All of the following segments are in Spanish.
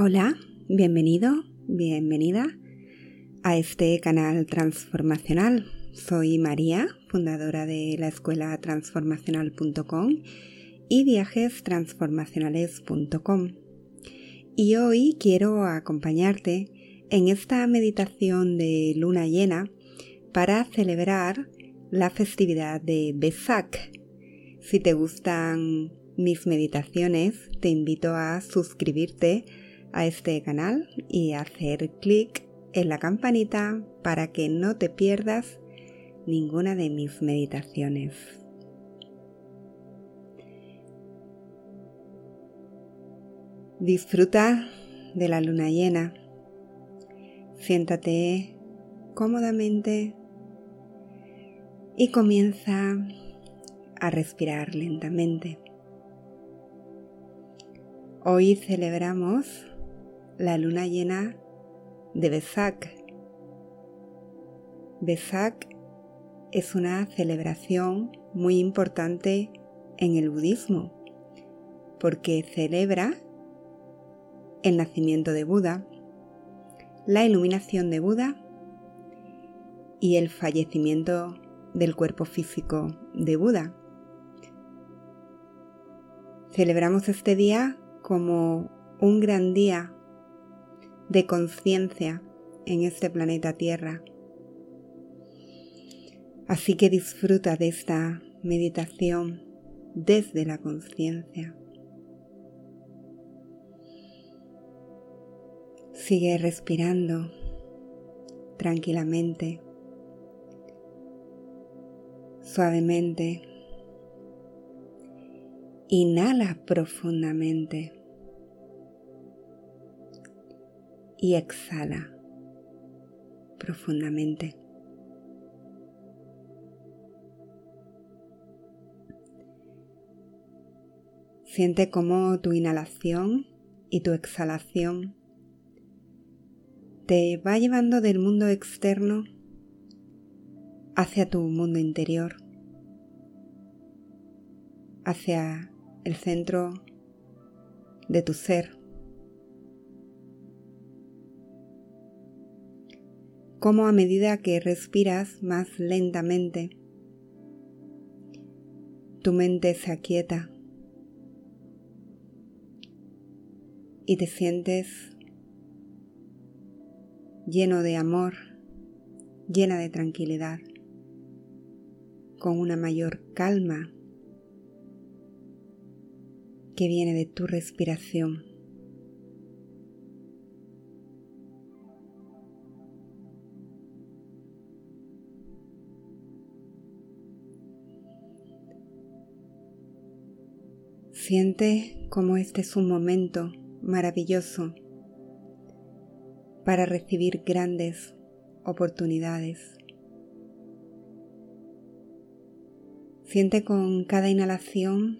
Hola, bienvenido, bienvenida a este canal transformacional. Soy María, fundadora de la escuela transformacional.com y viajestransformacionales.com. Y hoy quiero acompañarte en esta meditación de luna llena para celebrar la festividad de Besak. Si te gustan mis meditaciones, te invito a suscribirte a este canal y hacer clic en la campanita para que no te pierdas ninguna de mis meditaciones. Disfruta de la luna llena. Siéntate cómodamente y comienza a respirar lentamente. Hoy celebramos la luna llena de Besak. Besak es una celebración muy importante en el budismo porque celebra el nacimiento de Buda, la iluminación de Buda y el fallecimiento del cuerpo físico de Buda. Celebramos este día como un gran día de conciencia en este planeta Tierra. Así que disfruta de esta meditación desde la conciencia. Sigue respirando tranquilamente, suavemente. Inhala profundamente. Y exhala profundamente. Siente cómo tu inhalación y tu exhalación te va llevando del mundo externo hacia tu mundo interior, hacia el centro de tu ser. Como a medida que respiras más lentamente, tu mente se aquieta y te sientes lleno de amor, llena de tranquilidad, con una mayor calma que viene de tu respiración. Siente como este es un momento maravilloso para recibir grandes oportunidades. Siente con cada inhalación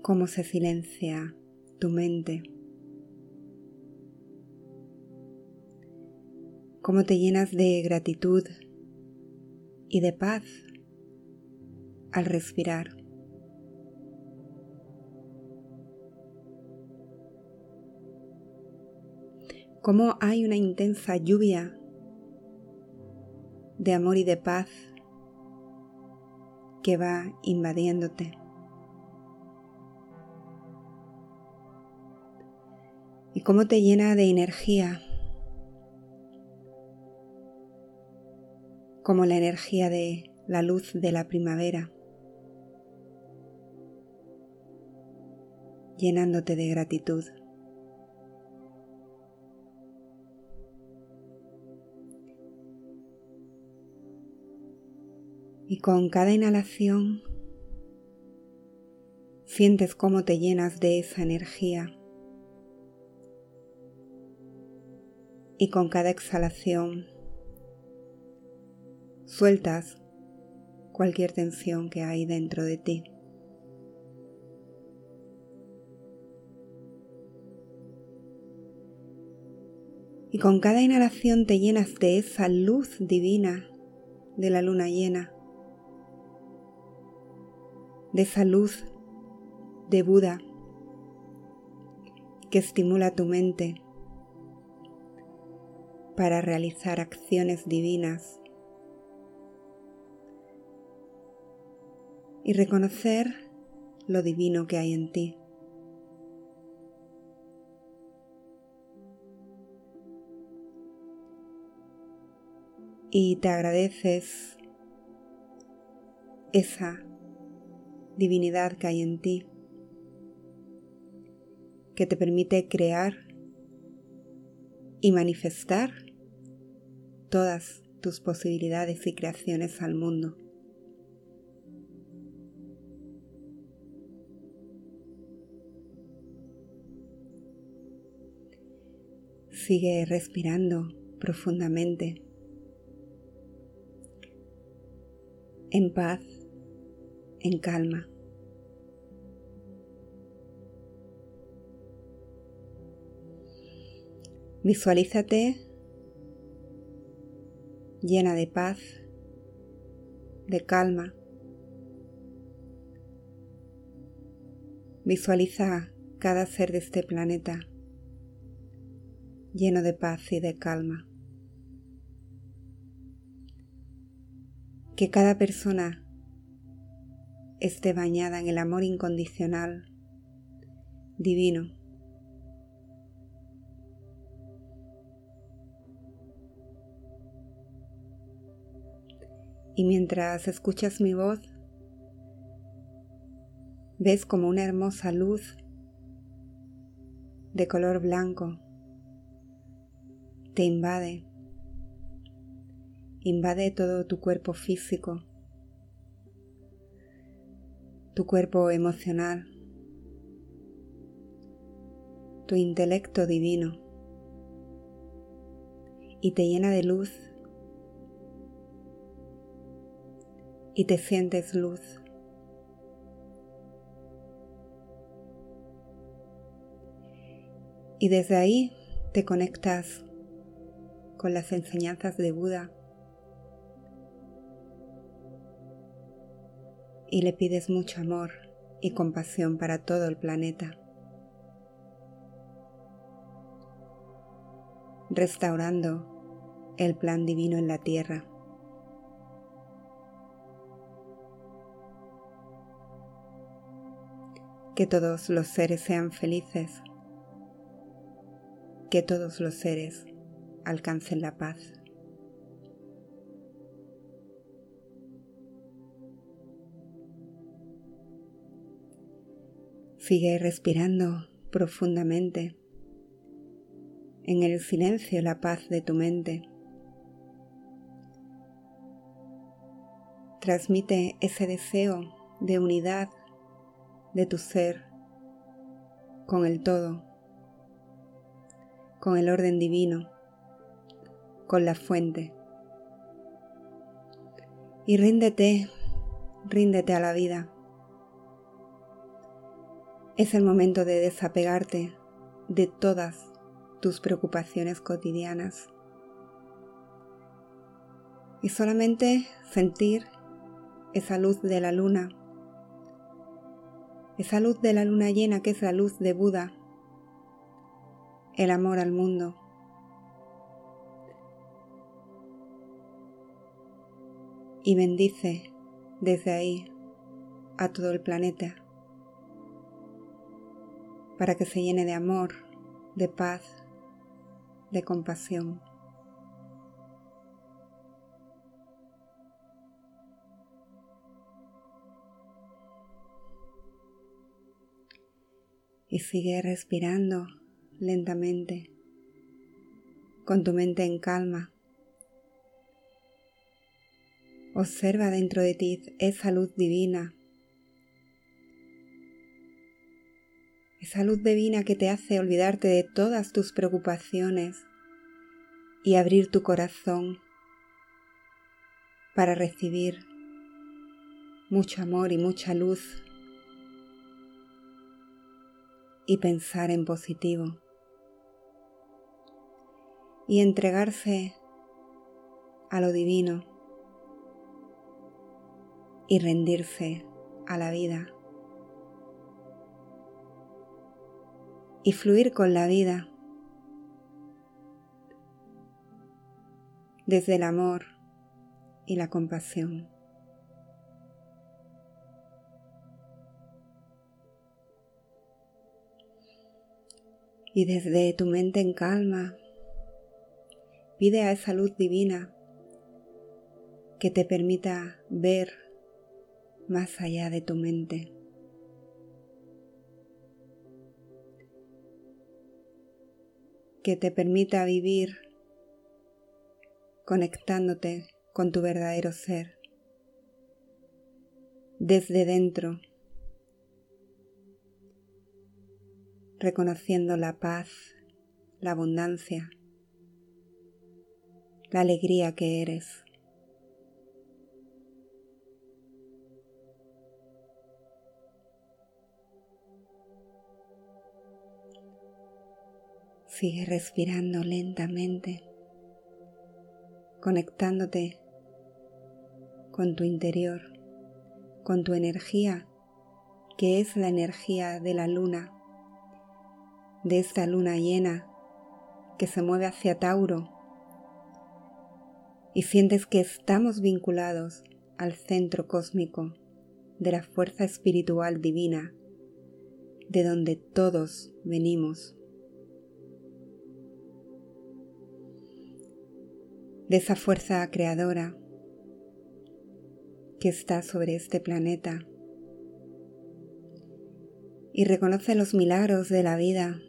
cómo se silencia tu mente, cómo te llenas de gratitud y de paz al respirar. Cómo hay una intensa lluvia de amor y de paz que va invadiéndote. Y cómo te llena de energía, como la energía de la luz de la primavera, llenándote de gratitud. Y con cada inhalación sientes cómo te llenas de esa energía. Y con cada exhalación sueltas cualquier tensión que hay dentro de ti. Y con cada inhalación te llenas de esa luz divina de la luna llena de esa luz de Buda que estimula tu mente para realizar acciones divinas y reconocer lo divino que hay en ti. Y te agradeces esa divinidad que hay en ti, que te permite crear y manifestar todas tus posibilidades y creaciones al mundo. Sigue respirando profundamente, en paz, en calma. Visualízate llena de paz, de calma. Visualiza cada ser de este planeta lleno de paz y de calma. Que cada persona esté bañada en el amor incondicional, divino. Y mientras escuchas mi voz, ves como una hermosa luz de color blanco te invade. Invade todo tu cuerpo físico, tu cuerpo emocional, tu intelecto divino y te llena de luz y te sientes luz. Y desde ahí te conectas con las enseñanzas de Buda y le pides mucho amor y compasión para todo el planeta, restaurando el plan divino en la tierra. Que todos los seres sean felices, que todos los seres alcancen la paz. Sigue respirando profundamente en el silencio la paz de tu mente. Transmite ese deseo de unidad de tu ser con el todo, con el orden divino con la fuente. Y ríndete, ríndete a la vida. Es el momento de desapegarte de todas tus preocupaciones cotidianas y solamente sentir esa luz de la luna, esa luz de la luna llena que es la luz de Buda, el amor al mundo. y bendice desde ahí a todo el planeta para que se llene de amor, de paz, de compasión. Y sigue respirando lentamente, con tu mente en calma. Observa dentro de ti esa luz divina, esa luz divina que te hace olvidarte de todas tus preocupaciones y abrir tu corazón para recibir mucho amor y mucha luz y pensar en positivo y entregarse a lo divino y rendirse a la vida y fluir con la vida desde el amor y la compasión. Y desde tu mente en calma, pide a esa luz divina que te permita ver más allá de tu mente. Que te permita vivir conectándote con tu verdadero ser desde dentro, reconociendo la paz, la abundancia, la alegría que eres. Sigue respirando lentamente, conectándote con tu interior, con tu energía, que es la energía de la luna, de esta luna llena que se mueve hacia Tauro y sientes que estamos vinculados al centro cósmico de la fuerza espiritual divina de donde todos venimos. De esa fuerza creadora que está sobre este planeta. Y reconoce los milagros de la vida,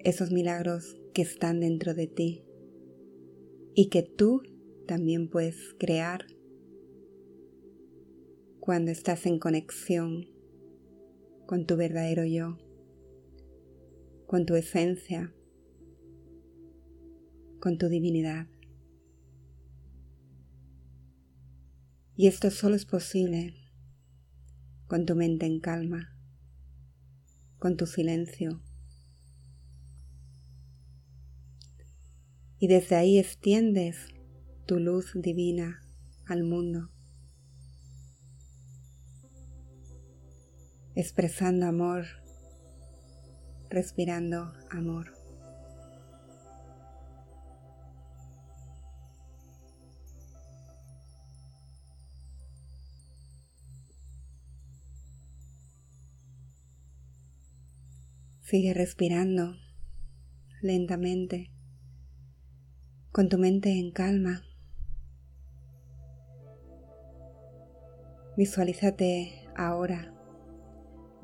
esos milagros que están dentro de ti y que tú también puedes crear cuando estás en conexión con tu verdadero yo, con tu esencia, con tu divinidad. Y esto solo es posible con tu mente en calma, con tu silencio. Y desde ahí extiendes tu luz divina al mundo, expresando amor, respirando amor. Sigue respirando lentamente, con tu mente en calma. Visualízate ahora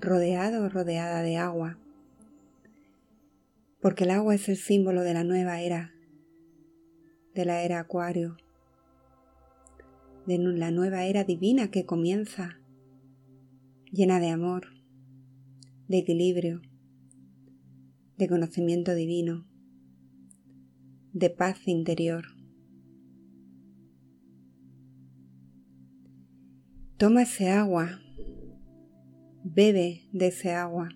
rodeado o rodeada de agua, porque el agua es el símbolo de la nueva era, de la era acuario, de la nueva era divina que comienza, llena de amor, de equilibrio, de conocimiento divino, de paz interior. Toma ese agua, bebe de ese agua.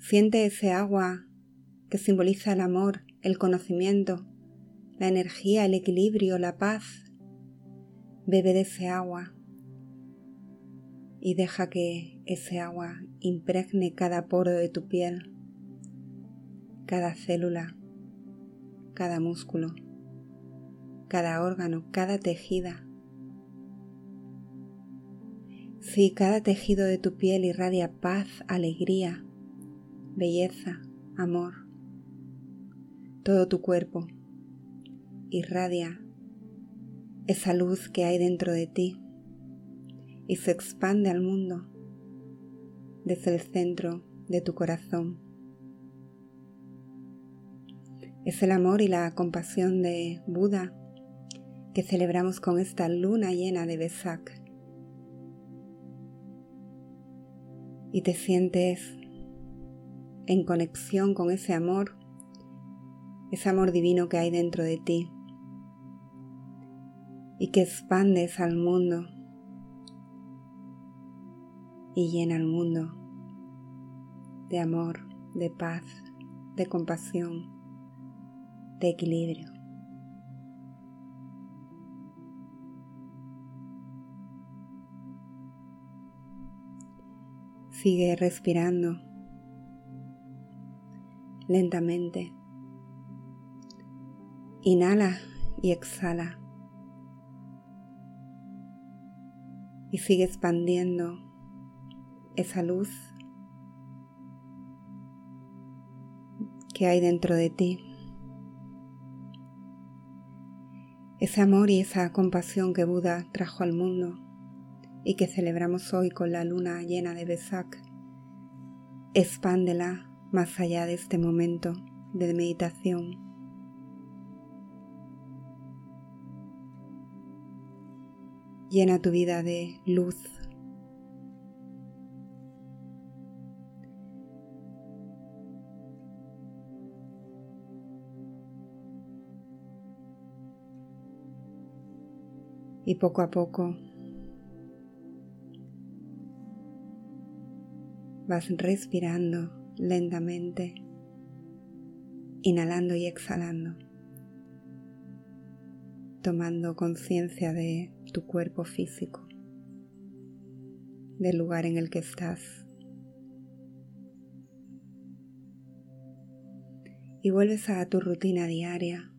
Siente ese agua que simboliza el amor, el conocimiento, la energía, el equilibrio, la paz. Bebe de ese agua y deja que ese agua impregne cada poro de tu piel, cada célula, cada músculo, cada órgano, cada tejida. Si cada tejido de tu piel irradia paz, alegría, belleza, amor. Todo tu cuerpo irradia esa luz que hay dentro de ti y se expande al mundo desde el centro de tu corazón. Es el amor y la compasión de Buda que celebramos con esta luna llena de Besak. Y te sientes en conexión con ese amor, ese amor divino que hay dentro de ti y que expandes al mundo y llena el mundo de amor, de paz, de compasión, de equilibrio. Sigue respirando lentamente. Inhala y exhala. Y sigue expandiendo esa luz que hay dentro de ti. Ese amor y esa compasión que Buda trajo al mundo y que celebramos hoy con la luna llena de Besak, expándela más allá de este momento de meditación. Llena tu vida de luz. Y poco a poco vas respirando lentamente, inhalando y exhalando, tomando conciencia de tu cuerpo físico, del lugar en el que estás. Y vuelves a tu rutina diaria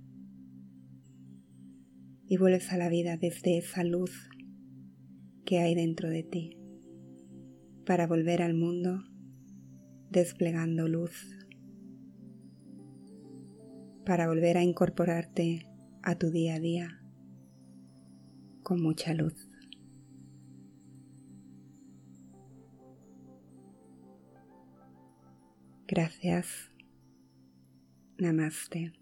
y vuelves a la vida desde esa luz que hay dentro de ti para volver al mundo desplegando luz para volver a incorporarte a tu día a día con mucha luz. Gracias. Namaste.